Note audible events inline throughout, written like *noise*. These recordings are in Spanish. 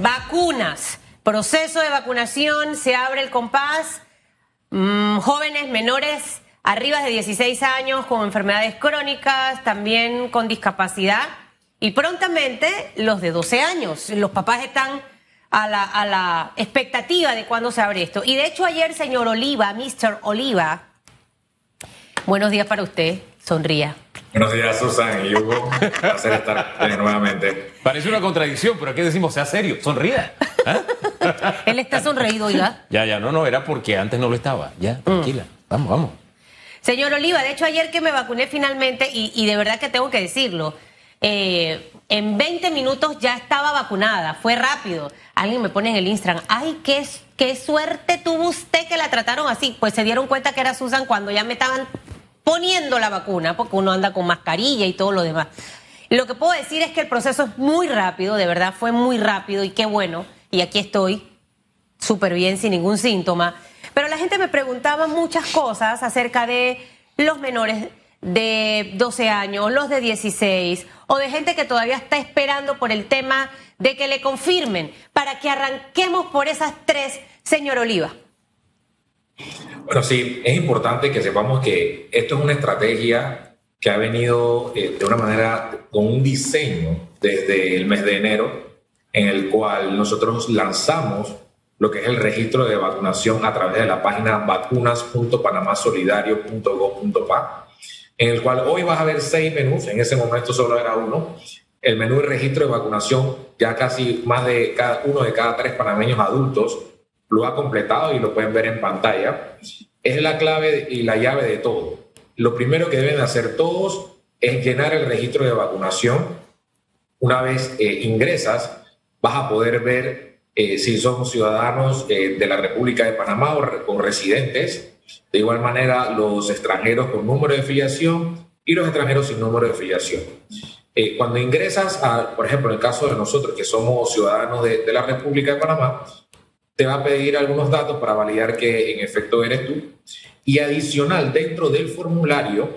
Vacunas. Proceso de vacunación, se abre el compás. Mm, jóvenes menores arriba de 16 años con enfermedades crónicas, también con discapacidad. Y prontamente los de 12 años. Los papás están a la, a la expectativa de cuándo se abre esto. Y de hecho ayer, señor Oliva, Mr. Oliva, buenos días para usted, sonría. Buenos días, Susan y Hugo. *laughs* Un placer estar nuevamente. Parece una contradicción, pero aquí decimos, sea serio, sonría. ¿Ah? Él está sonreído, oiga. Ya, ya, no, no, era porque antes no lo estaba. Ya, Mm. tranquila. Vamos, vamos. Señor Oliva, de hecho ayer que me vacuné finalmente, y, y de verdad que tengo que decirlo, eh, en 20 minutos ya estaba vacunada, fue rápido. Alguien me pone en el Instagram, ay, qué, qué suerte tuvo usted que la trataron así. Pues se dieron cuenta que era Susan cuando ya me estaban poniendo la vacuna, porque uno anda con mascarilla y todo lo demás. Lo que puedo decir es que el proceso es muy rápido, de verdad fue muy rápido y qué bueno. Y aquí estoy, súper bien, sin ningún síntoma. Pero la gente me preguntaba muchas cosas acerca de los menores de 12 años, los de 16, o de gente que todavía está esperando por el tema de que le confirmen, para que arranquemos por esas tres, señor Oliva. Bueno, sí, es importante que sepamos que esto es una estrategia que ha venido eh, de una manera con un diseño desde el mes de enero, en el cual nosotros lanzamos lo que es el registro de vacunación a través de la página vacunas.panamasolidario.gov.pa, en el cual hoy vas a ver seis menús, en ese momento solo era uno. El menú de registro de vacunación, ya casi más de cada, uno de cada tres panameños adultos lo ha completado y lo pueden ver en pantalla. Es la clave y la llave de todo. Lo primero que deben hacer todos es llenar el registro de vacunación. Una vez eh, ingresas, vas a poder ver eh, si son ciudadanos eh, de la República de Panamá o, re o, residentes. De igual manera, los extranjeros con número de filiación y los extranjeros sin número de filiación. Eh, cuando ingresas, a, por ejemplo, en el caso de nosotros que somos ciudadanos de, de la República de Panamá, te va a pedir algunos datos para validar que en efecto eres tú. Y adicional, dentro del formulario,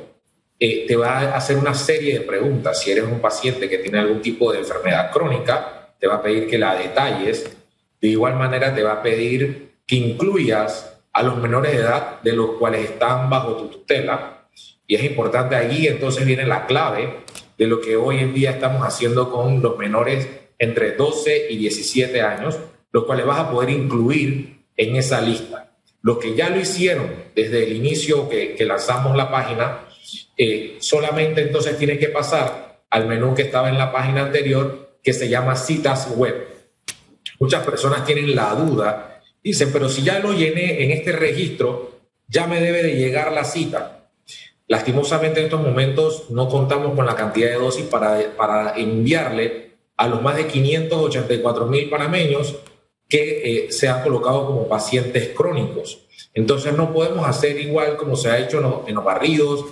eh, te va a hacer una serie de preguntas. Si eres un paciente que tiene algún tipo de enfermedad crónica, te va a pedir que la detalles. De igual manera, te va a pedir que incluyas a los menores de edad de los cuales están bajo tu tutela. Y es importante allí, entonces viene la clave de lo que hoy en día estamos haciendo con los menores entre 12 y 17 años, los cuales vas a poder incluir en esa lista. Los que ya lo hicieron desde el inicio que, que lanzamos la página, eh, solamente entonces tienen que pasar al menú que estaba en la página anterior, que se llama citas web. Muchas personas tienen la duda, dicen, pero si ya lo llené en este registro, ya me debe de llegar la cita. Lastimosamente en estos momentos no contamos con la cantidad de dosis para, para enviarle a los más de 584 mil panameños que eh, se han colocado como pacientes crónicos. Entonces no podemos hacer igual como se ha hecho en los, en barridos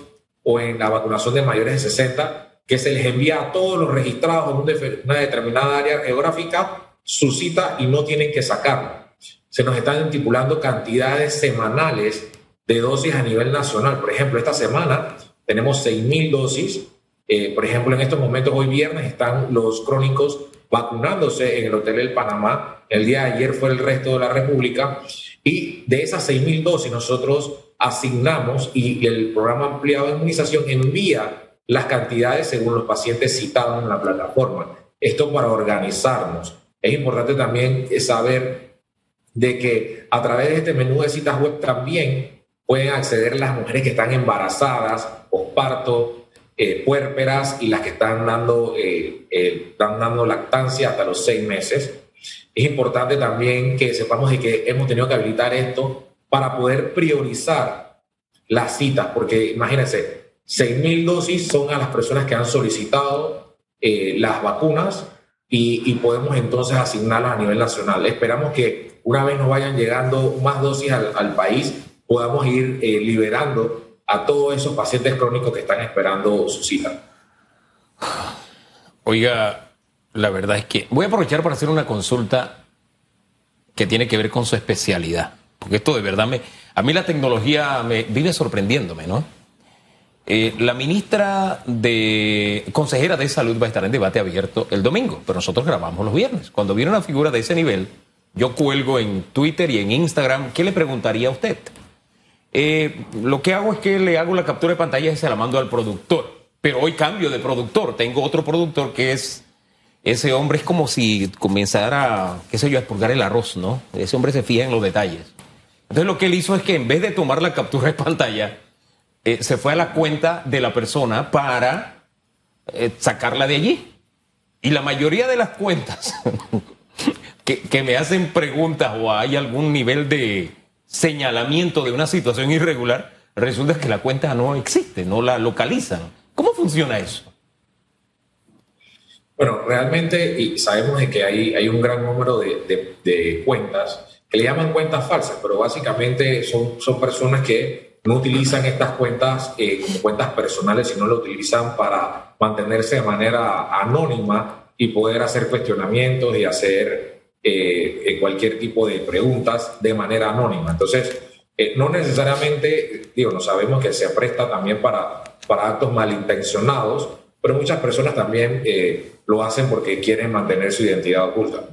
o en la vacunación de mayores de 60, que se les envía a todos los registrados en una determinada área geográfica su cita y no tienen que sacarla. Se nos están estipulando cantidades semanales de dosis a nivel nacional. Por ejemplo, esta semana tenemos 6.000 dosis. Eh, por ejemplo, en estos momentos, hoy viernes, están los crónicos vacunándose en el Hotel El Panamá. El día de ayer fue el resto de la República. Y de esas 6.000 dosis nosotros asignamos y el programa ampliado de inmunización envía las cantidades según los pacientes citados en la plataforma. Esto para organizarnos. Es importante también saber de que a través de este menú de citas web también pueden acceder las mujeres que están embarazadas, posparto, eh, puérperas y las que están dando, eh, eh, están dando lactancia hasta los seis meses. Es importante también que sepamos de que hemos tenido que habilitar esto para poder priorizar las citas, porque imagínense, 6.000 dosis son a las personas que han solicitado eh, las vacunas y, y, podemos entonces asignarlas a nivel nacional. Esperamos que una vez nos vayan llegando más dosis al, al país, podamos ir eh, liberando a todos esos pacientes crónicos que están esperando su cita. Oiga, la verdad es que voy a aprovechar para hacer una consulta que tiene que ver con su especialidad, porque esto de verdad me, a mí la tecnología me vive sorprendiéndome, ¿no? Eh, la ministra de consejera de salud va a estar en debate abierto el domingo, pero nosotros grabamos los viernes. Cuando viene una figura de ese nivel, yo cuelgo en Twitter y en Instagram, ¿qué le preguntaría a usted? Eh, lo que hago es que le hago la captura de pantalla y se la mando al productor. Pero hoy cambio de productor. Tengo otro productor que es. Ese hombre es como si comenzara, qué sé yo, a expurgar el arroz, ¿no? Ese hombre se fija en los detalles. Entonces lo que él hizo es que en vez de tomar la captura de pantalla, eh, se fue a la cuenta de la persona para eh, sacarla de allí. Y la mayoría de las cuentas *laughs* que, que me hacen preguntas o hay algún nivel de señalamiento de una situación irregular, resulta que la cuenta no existe, no la localizan. ¿Cómo funciona eso? Bueno, realmente y sabemos de que hay, un gran número de, cuentas que le llaman cuentas falsas, pero básicamente son, son personas que no utilizan estas cuentas eh, como cuentas personales, sino lo utilizan para mantenerse de manera anónima y poder hacer cuestionamientos y hacer eh, eh, cualquier tipo de preguntas de manera anónima. Entonces, no necesariamente, digo, no sabemos que se presta también para para actos malintencionados, pero muchas personas también eh, lo hacen porque quieren mantener su identidad oculta.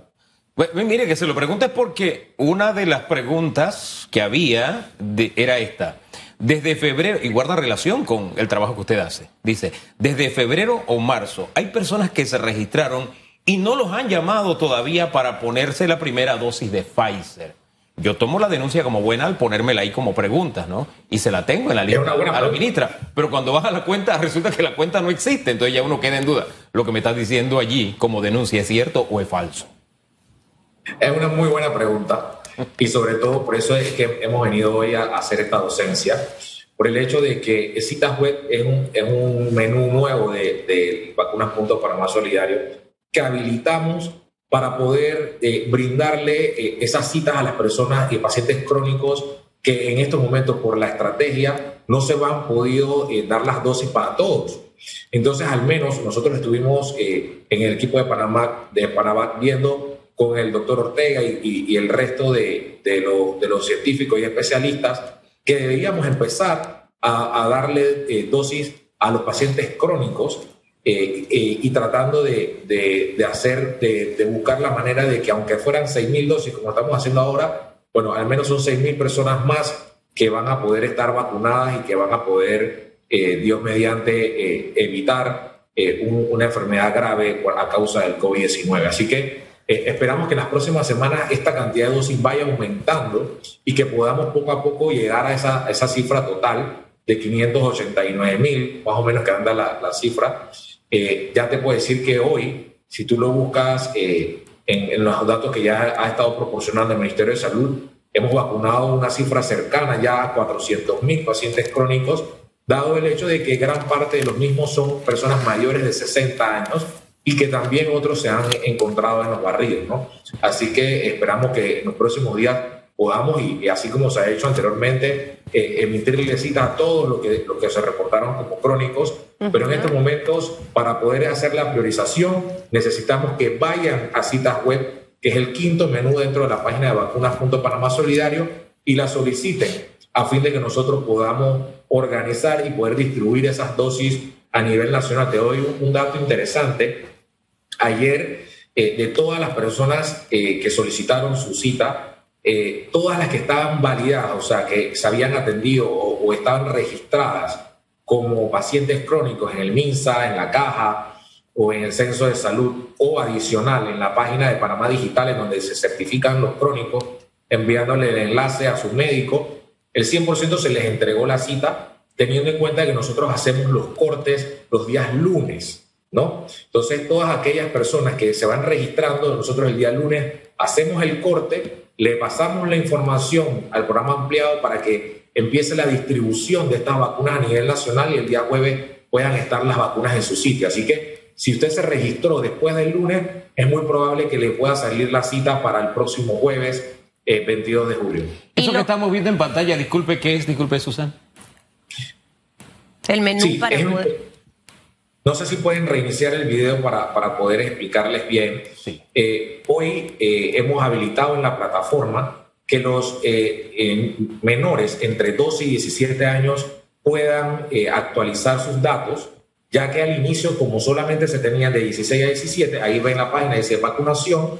mire, que se lo pregunta porque una de las preguntas que había era esta. Desde febrero, y guarda relación con el trabajo que usted hace, dice, desde febrero o marzo, hay personas que se registraron y no los han llamado todavía para ponerse la primera dosis de Pfizer. Yo tomo la denuncia como buena al ponérmela ahí como preguntas, ¿no? Y se la tengo en la lista a la ministra. Pero cuando vas a la cuenta, *laughs* resulta que la cuenta no existe. Entonces ya uno queda en duda. ¿Lo que me estás diciendo allí como denuncia es cierto o es falso? Es una muy buena pregunta. Y sobre todo por eso es que hemos venido hoy a hacer esta docencia. Por el hecho de que Citas Web es un, es un menú nuevo de, de Vacunas para Más Solidario que habilitamos para poder eh, brindarle eh, esas citas a las personas y pacientes crónicos que en estos momentos por la estrategia no se han podido eh, dar las dosis para todos. Entonces, al menos nosotros estuvimos en el equipo de Panamá, de Panamá viendo con el doctor Ortega y, el resto de, los científicos y especialistas que deberíamos empezar a, a darle dosis a los pacientes crónicos eh, eh, y tratando de, de, hacer, de, buscar la manera de que aunque fueran 6.000 dosis como estamos haciendo ahora, bueno, al menos son 6.000 personas más que van a poder estar vacunadas y que van a poder, eh, Dios mediante, evitar una enfermedad grave a causa del COVID-19. Así que esperamos que en las próximas semanas esta cantidad de dosis vaya aumentando y que podamos poco a poco llegar a esa, esa cifra total de 589 mil, más o menos que anda la, la cifra, eh, ya te puedo decir que hoy, si tú lo buscas eh, en, los datos que ya ha estado proporcionando el Ministerio de Salud, hemos vacunado una cifra cercana ya a 400 mil pacientes crónicos, dado el hecho de que gran parte de los mismos son personas mayores de 60 años y que también otros se han encontrado en los barrios. ¿no? Así que esperamos que en los próximos días podamos, y, así como se ha hecho anteriormente, eh, emitirle citas a todos los que, lo que se reportaron como crónicos, pero en estos momentos, para poder hacer la priorización, necesitamos que vayan a citas web, que es el quinto menú dentro de la página de vacunas.panamá solidario, y la soliciten a fin de que nosotros podamos organizar y poder distribuir esas dosis a nivel nacional. Te doy un, dato interesante. Ayer, eh, de todas las personas eh, que solicitaron su cita, eh, todas las que estaban validadas, o sea, que se habían atendido o, estaban registradas como pacientes crónicos en el MINSA, en la caja o en el censo de salud o adicional en la página de Panamá Digital en donde se certifican los crónicos, enviándole el enlace a su médico, el 100% se les entregó la cita teniendo en cuenta que nosotros hacemos los cortes los días lunes, ¿no? Entonces, todas aquellas personas que se van registrando, nosotros el día lunes hacemos el corte le pasamos la información al programa ampliado para que empiece la distribución de estas vacunas a nivel nacional y el día jueves puedan estar las vacunas en su sitio. Así que si usted se registró después del lunes, es muy probable que le pueda salir la cita para el próximo jueves 22 eh, de julio. Eso que estamos viendo en pantalla, disculpe, ¿qué es? Disculpe, Susan. El menú para no sé si pueden reiniciar el video para, para poder explicarles bien. Eh, hoy eh, hemos habilitado en la plataforma que los eh, menores entre 12 y 17 años puedan actualizar sus datos, ya que al inicio, como solamente se tenían de 16 a 17, ahí ven la página dice vacunación,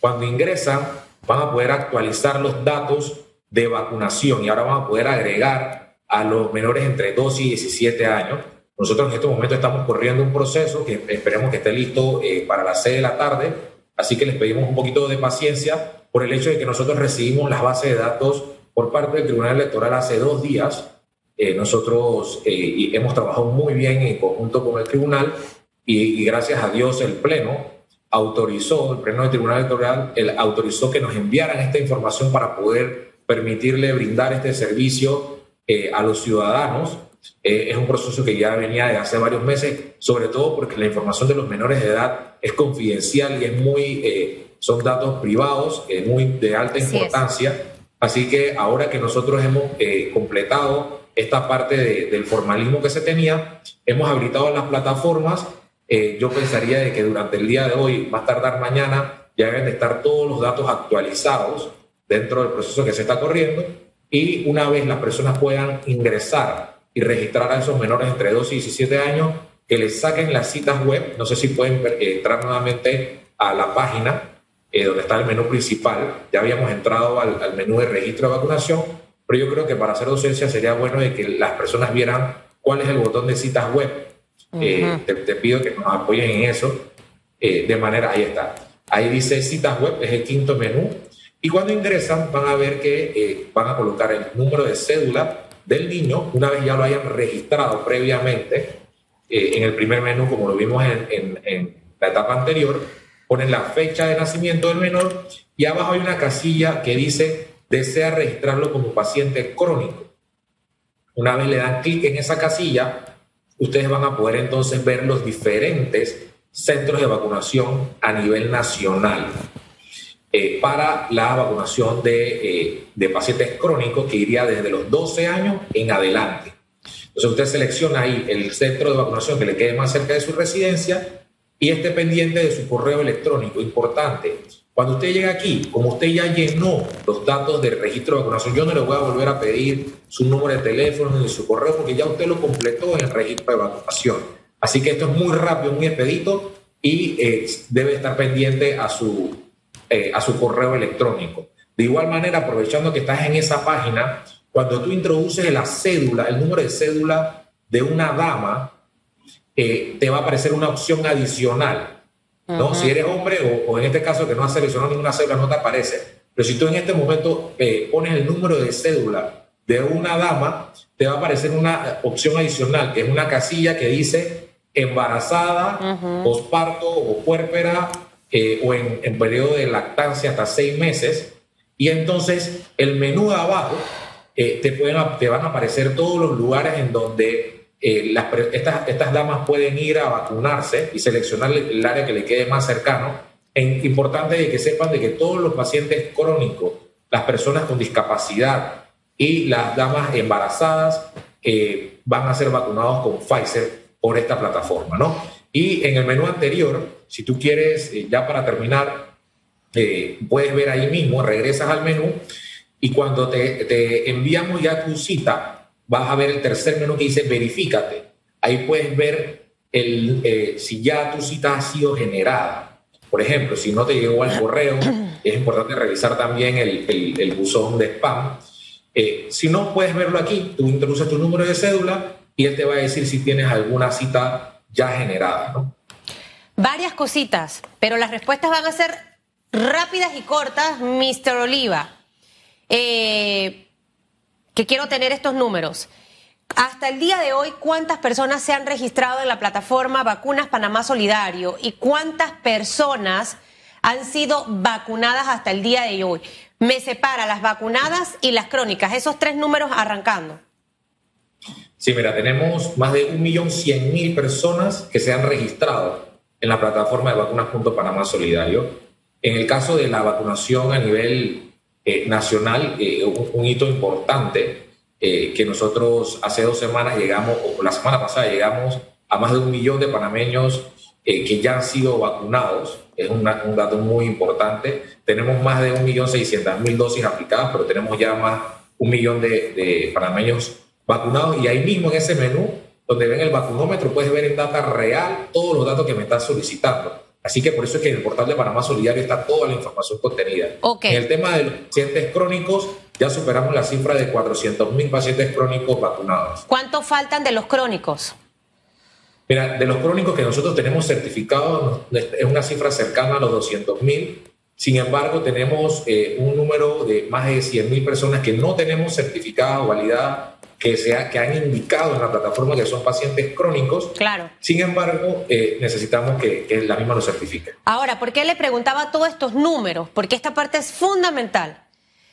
cuando ingresan van a poder actualizar los datos de vacunación y ahora van a poder agregar a los menores entre 12 y 17 años. Nosotros en este momento estamos corriendo un proceso que esperemos que esté listo eh, para las 6 de la tarde, así que les pedimos un poquito de paciencia por el hecho de que nosotros recibimos las bases de datos por parte del Tribunal Electoral hace dos días. Eh, nosotros eh, hemos trabajado muy bien en conjunto con el tribunal y, y gracias a Dios el Pleno autorizó, el Pleno del Tribunal Electoral el, autorizó que nos enviaran esta información para poder permitirle brindar este servicio eh, a los ciudadanos. Eh, es un proceso que ya venía de hace varios meses, sobre todo porque la información de los menores de edad es confidencial y es muy, eh, son datos privados, muy de alta importancia. Así que ahora que nosotros hemos completado esta parte del formalismo que se tenía, hemos habilitado las plataformas eh, yo pensaría de que durante el día de hoy, más tardar mañana, ya deben de estar todos los datos actualizados dentro del proceso que se está corriendo y una vez las personas puedan ingresar y registrar a esos menores entre 12 y 17 años, que les saquen las citas web, no sé si pueden eh, entrar nuevamente a la página eh, donde está el menú principal, ya habíamos entrado al, al menú de registro de vacunación, pero yo creo que para hacer docencia sería bueno de que las personas vieran cuál es el botón de citas web eh, te, pido que nos apoyen en eso. Eh, de manera, ahí está. Ahí dice citas web, es el quinto menú. Y cuando ingresan van a ver que eh, van a colocar el número de cédula del niño, una vez ya lo hayan registrado previamente en el primer menú, como lo vimos en, en la etapa anterior, ponen la fecha de nacimiento del menor y abajo hay una casilla que dice desea registrarlo como paciente crónico. Una vez le dan clic en esa casilla, ustedes van a poder entonces ver los diferentes centros de vacunación a nivel nacional eh, para la vacunación eh, de, pacientes crónicos que iría desde los 12 años en adelante. Entonces usted selecciona ahí el centro de vacunación que le quede más cerca de su residencia y esté pendiente de su correo electrónico. Importante, cuando usted llega aquí, como usted ya llenó los datos del registro de vacunación, yo no le voy a volver a pedir su número de teléfono ni su correo porque ya usted lo completó en el registro de vacunación. Así que esto es muy rápido, muy expedito y eh, debe estar pendiente a su, eh, a su correo electrónico. De igual manera, aprovechando que estás en esa página, cuando tú introduces la cédula, el número de cédula de una dama, eh, te va a aparecer una opción adicional ¿no? Si eres hombre o, en este caso que no has seleccionado ninguna cédula, no te aparece. Pero si tú en este momento eh, pones el número de cédula de una dama, te va a aparecer una opción adicional, que es una casilla que dice embarazada, posparto o puérpera eh, o en, periodo de lactancia hasta seis meses. Y entonces el menú de abajo eh, te, pueden, te van a aparecer todos los lugares en donde eh, estas, estas damas pueden ir a vacunarse y seleccionar el área que le quede más cercano. Es importante que sepan de que todos los pacientes crónicos, las personas con discapacidad y las damas embarazadas van a ser vacunados con Pfizer por esta plataforma, ¿no? Y en el menú anterior, si tú quieres, eh, ya para terminar, puedes ver ahí mismo, regresas al menú y cuando te, te enviamos ya tu cita, vas a ver el tercer menú que dice verifícate. Ahí puedes ver el, eh, si ya tu cita ha sido generada. Por ejemplo, si no te llegó al correo, es importante revisar también el, el, buzón de spam. Eh, si no, puedes verlo aquí. Tú introduces tu número de cédula y él te va a decir si tienes alguna cita ya generada. ¿no? Varias cositas, pero las respuestas van a ser rápidas y cortas, Mr. Oliva. Eh, que quiero tener estos números. Hasta el día de hoy, ¿cuántas personas se han registrado en la plataforma Vacunas Panamá Solidario y cuántas personas han sido vacunadas hasta el día de hoy? Me separa las vacunadas y las crónicas, esos tres números arrancando. Sí, mira, tenemos más de un millón cien mil personas que se han registrado en la plataforma de vacunas.panamá Solidario. En el caso de la vacunación a nivel eh, nacional, eh, un, hito importante eh, que nosotros hace dos semanas llegamos, o la semana pasada llegamos a más de un millón de panameños que ya han sido vacunados. Es un dato muy importante. Tenemos más de un millón seiscientas mil dosis aplicadas, pero tenemos ya más un millón de, de panameños vacunados y ahí mismo en ese menú donde ven el vacunómetro puedes ver en data real todos los datos que me estás solicitando. Así que por eso es que en el portal de Panamá Solidario está toda la información contenida. En el tema de los pacientes crónicos, ya superamos la cifra de 400 mil pacientes crónicos vacunados. ¿Cuántos faltan de los crónicos? Mira, de los crónicos que nosotros tenemos certificados es una cifra cercana a los 200 mil. Sin embargo, tenemos eh, un número de más de 100 mil personas que no tenemos certificada o validada que, sea, que han indicado en la plataforma que son pacientes crónicos. Claro. Sin embargo, eh, necesitamos que, que, la misma lo certifique. Ahora, ¿por qué le preguntaba todos estos números? Porque esta parte es fundamental.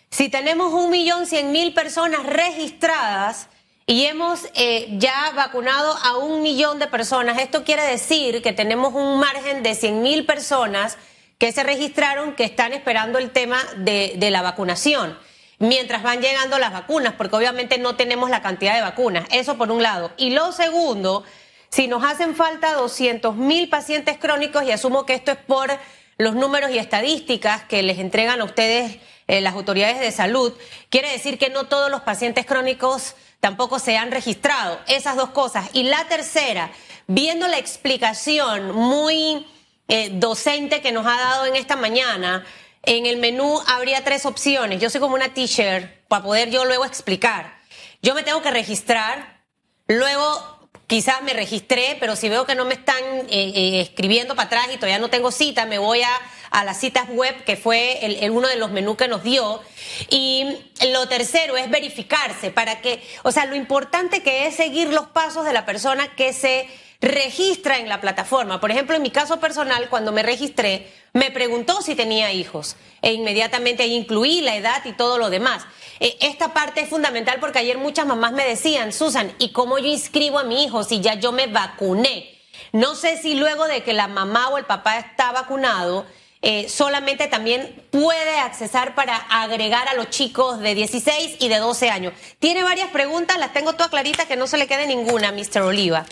Si tenemos un millón cien mil personas registradas y hemos eh, ya vacunado a un millón de personas, esto quiere decir que tenemos un margen de cien mil personas que se registraron que están esperando el tema de, de la vacunación mientras van llegando las vacunas, porque obviamente no tenemos la cantidad de vacunas. Eso por un lado. Y lo segundo, si nos hacen falta 200 mil pacientes crónicos, y asumo que esto es por los números y estadísticas que les entregan a ustedes eh, las autoridades de salud, quiere decir que no todos los pacientes crónicos tampoco se han registrado. Esas dos cosas. Y la tercera, viendo la explicación muy eh, docente que nos ha dado en esta mañana, en el menú habría tres opciones. Yo soy como una teacher para poder yo luego explicar. Yo me tengo que registrar, luego quizás me registré, pero si veo que no me están eh, eh, escribiendo para atrás y todavía no tengo cita, me voy a, a las citas web, que fue el, uno de los menús que nos dio. Y lo tercero es verificarse para que, o sea, lo importante que es seguir los pasos de la persona que se registra en la plataforma. Por ejemplo, en mi caso personal, cuando me registré, me preguntó si tenía hijos e inmediatamente incluí la edad y todo lo demás. Eh, esta parte es fundamental porque ayer muchas mamás me decían, Susan, ¿y cómo yo inscribo a mi hijo si ya yo me vacuné? No sé si luego de que la mamá o el papá está vacunado, eh, solamente también puede accesar para agregar a los chicos de 16 y de 12 años. Tiene varias preguntas, las tengo todas claritas, que no se le quede ninguna, Mr. Oliva.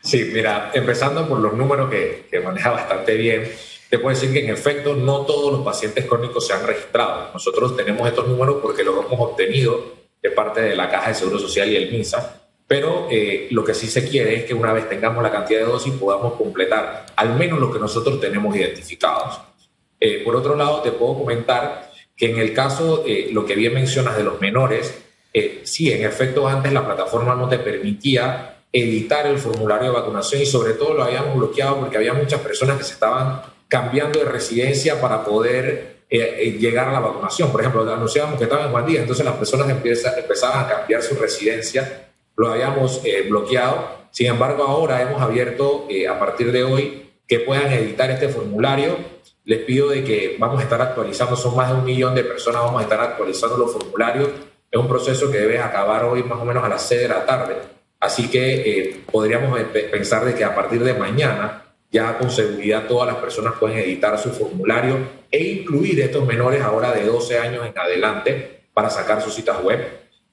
Sí, mira, empezando por los números que, que maneja bastante bien, te puedo decir que en efecto no todos los pacientes crónicos se han registrado. Nosotros tenemos estos números porque los hemos obtenido de parte de la Caja de Seguro Social y el MINSA, pero eh, lo que sí se quiere es que una vez tengamos la cantidad de dosis podamos completar al menos lo que nosotros tenemos identificados. Eh, por otro lado, te puedo comentar que en el caso, eh, lo que bien mencionas de los menores, sí, en efecto antes la plataforma no te permitía editar el formulario de vacunación y sobre todo lo habíamos bloqueado porque había muchas personas que se estaban cambiando de residencia para poder eh, eh, llegar a la vacunación. Por ejemplo, anunciábamos que estaban en Guandía, entonces las personas empezaban a cambiar su residencia, lo habíamos eh, bloqueado. Sin embargo, ahora hemos abierto a partir de hoy que puedan editar este formulario. Les pido de que vamos a estar actualizando, son más de un millón de personas, vamos a estar actualizando los formularios. Es un proceso que debe acabar hoy más o menos a las 6 de la tarde Así que eh, podríamos pensar de que a partir de mañana ya con seguridad todas las personas pueden editar su formulario e incluir estos menores ahora de 12 años en adelante para sacar sus citas web.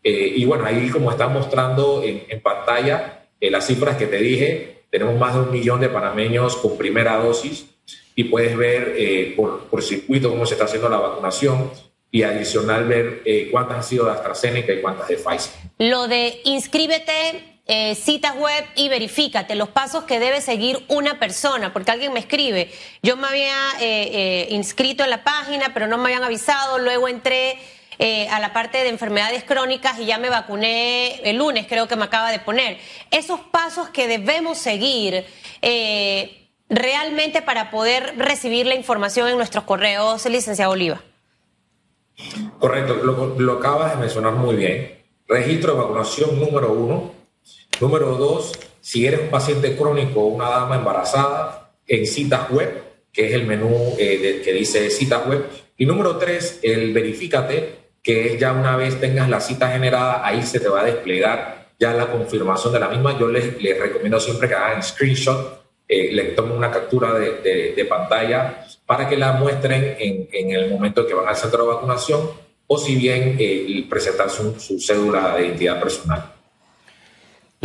Eh, y bueno, ahí como está mostrando en, pantalla eh, las cifras que te dije, tenemos más de un millón de panameños con primera dosis y puedes ver por, por, circuito cómo se está haciendo la vacunación y adicional ver cuántas han sido de AstraZeneca y cuántas de Pfizer. Lo de inscríbete eh, citas web y verifícate los pasos que debe seguir una persona, porque alguien me escribe, yo me había eh, eh, inscrito en la página, pero no me habían avisado, luego entré a la parte de enfermedades crónicas y ya me vacuné el lunes, creo que me acaba de poner. Esos pasos que debemos seguir realmente para poder recibir la información en nuestros correos, licenciado Oliva. Correcto, lo, lo acabas de mencionar muy bien. Registro de vacunación número uno, Número dos, si eres un paciente crónico o una dama embarazada, en citas web, que es el menú eh, que dice citas web. Y número tres, el verifícate, que es ya una vez tengas la cita generada, ahí se te va a desplegar ya la confirmación de la misma. Yo les, les recomiendo siempre que hagan screenshot, eh, le tomen una captura de, de, pantalla para que la muestren en, en, el momento que van al centro de vacunación o si bien eh, presentar su, su cédula de identidad personal.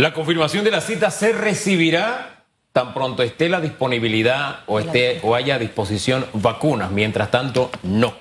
La confirmación de la cita se recibirá tan pronto esté la disponibilidad o, esté, o haya a disposición vacunas. Mientras tanto, no.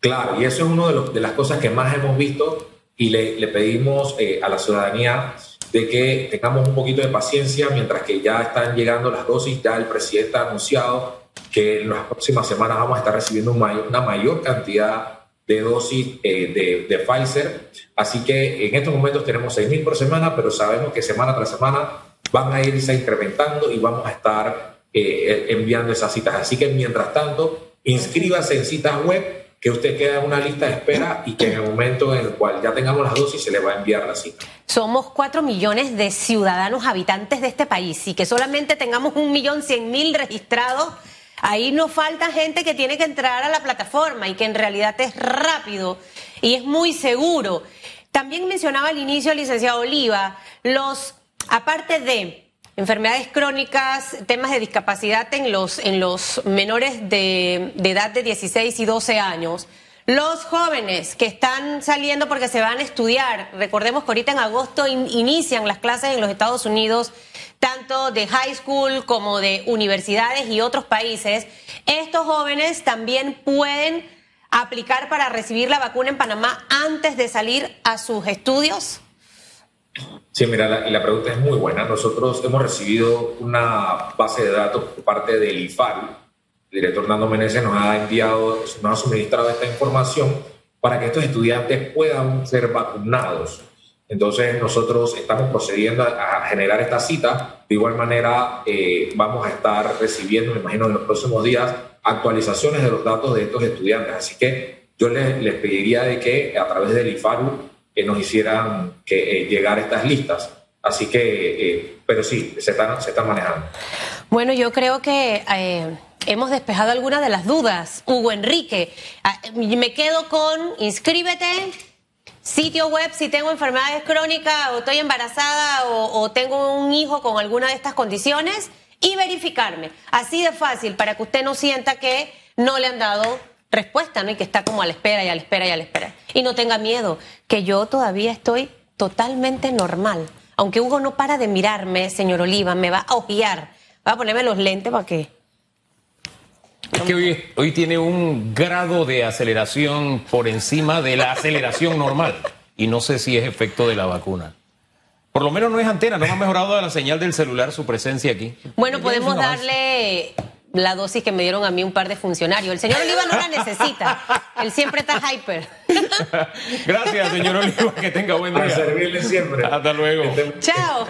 Claro, y eso es una de, de, las cosas que más hemos visto, y le, le pedimos eh, a la ciudadanía de que tengamos un poquito de paciencia mientras que ya están llegando las dosis. Ya el presidente ha anunciado que en las próximas semanas vamos a estar recibiendo una mayor cantidad de dosis eh, de, Pfizer. Así que en estos momentos tenemos 6.000 por semana, pero sabemos que semana tras semana van a irse incrementando y vamos a estar eh, enviando esas citas. Así que mientras tanto, inscríbase en citas web que usted queda en una lista de espera y que en el momento en el cual ya tengamos las dosis se le va a enviar la cita. Somos cuatro millones de ciudadanos habitantes de este país y que solamente tengamos un millón cien mil registrados, ahí nos falta gente que tiene que entrar a la plataforma y que en realidad es rápido y es muy seguro. También mencionaba al inicio el licenciado Oliva, los, aparte de enfermedades crónicas, temas de discapacidad en los, en los menores de, edad de 16 y 12 años. Los jóvenes que están saliendo porque se van a estudiar, recordemos que ahorita en agosto inician las clases en los Estados Unidos, tanto de high school como de universidades y otros países, estos jóvenes también pueden aplicar para recibir la vacuna en Panamá antes de salir a sus estudios. Sí, mira, la, pregunta es muy buena. Nosotros hemos recibido una base de datos por parte del IFARI. El director Nando Menezes nos ha enviado, nos ha suministrado esta información para que estos estudiantes puedan ser vacunados. Entonces nosotros estamos procediendo a generar esta cita. De igual manera, eh, vamos a estar recibiendo, me imagino, en los próximos días, actualizaciones de los datos de estos estudiantes. Así que yo les, les pediría de que a través del IFARU que nos hicieran que, eh, llegar estas listas. Así que, eh, pero sí, se están, se están manejando. Bueno, yo creo que eh, hemos despejado algunas de las dudas. Hugo Enrique, ah, me quedo con inscríbete, sitio web si tengo enfermedades crónicas o estoy embarazada o, tengo un hijo con alguna de estas condiciones y verificarme. Así de fácil para que usted no sienta que no le han dado respuesta, ¿no? Y que está como a la espera y a la espera y a la espera. Y no tenga miedo, que yo todavía estoy totalmente normal. Aunque Hugo no para de mirarme, señor Oliva, me va a ojear. Va a ponerme los lentes para que... Es que hoy, hoy tiene un grado de aceleración por encima de la aceleración normal. Y no sé si es efecto de la vacuna. Por lo menos no es antena, no ha mejorado la señal del celular su presencia aquí. Bueno, podemos darle la dosis que me dieron a mí un par de funcionarios. El señor Oliva no la necesita. Él siempre está hyper. *laughs* Gracias, señor Oliva. Que tenga buen día. Para servirle siempre. Hasta luego. Chao.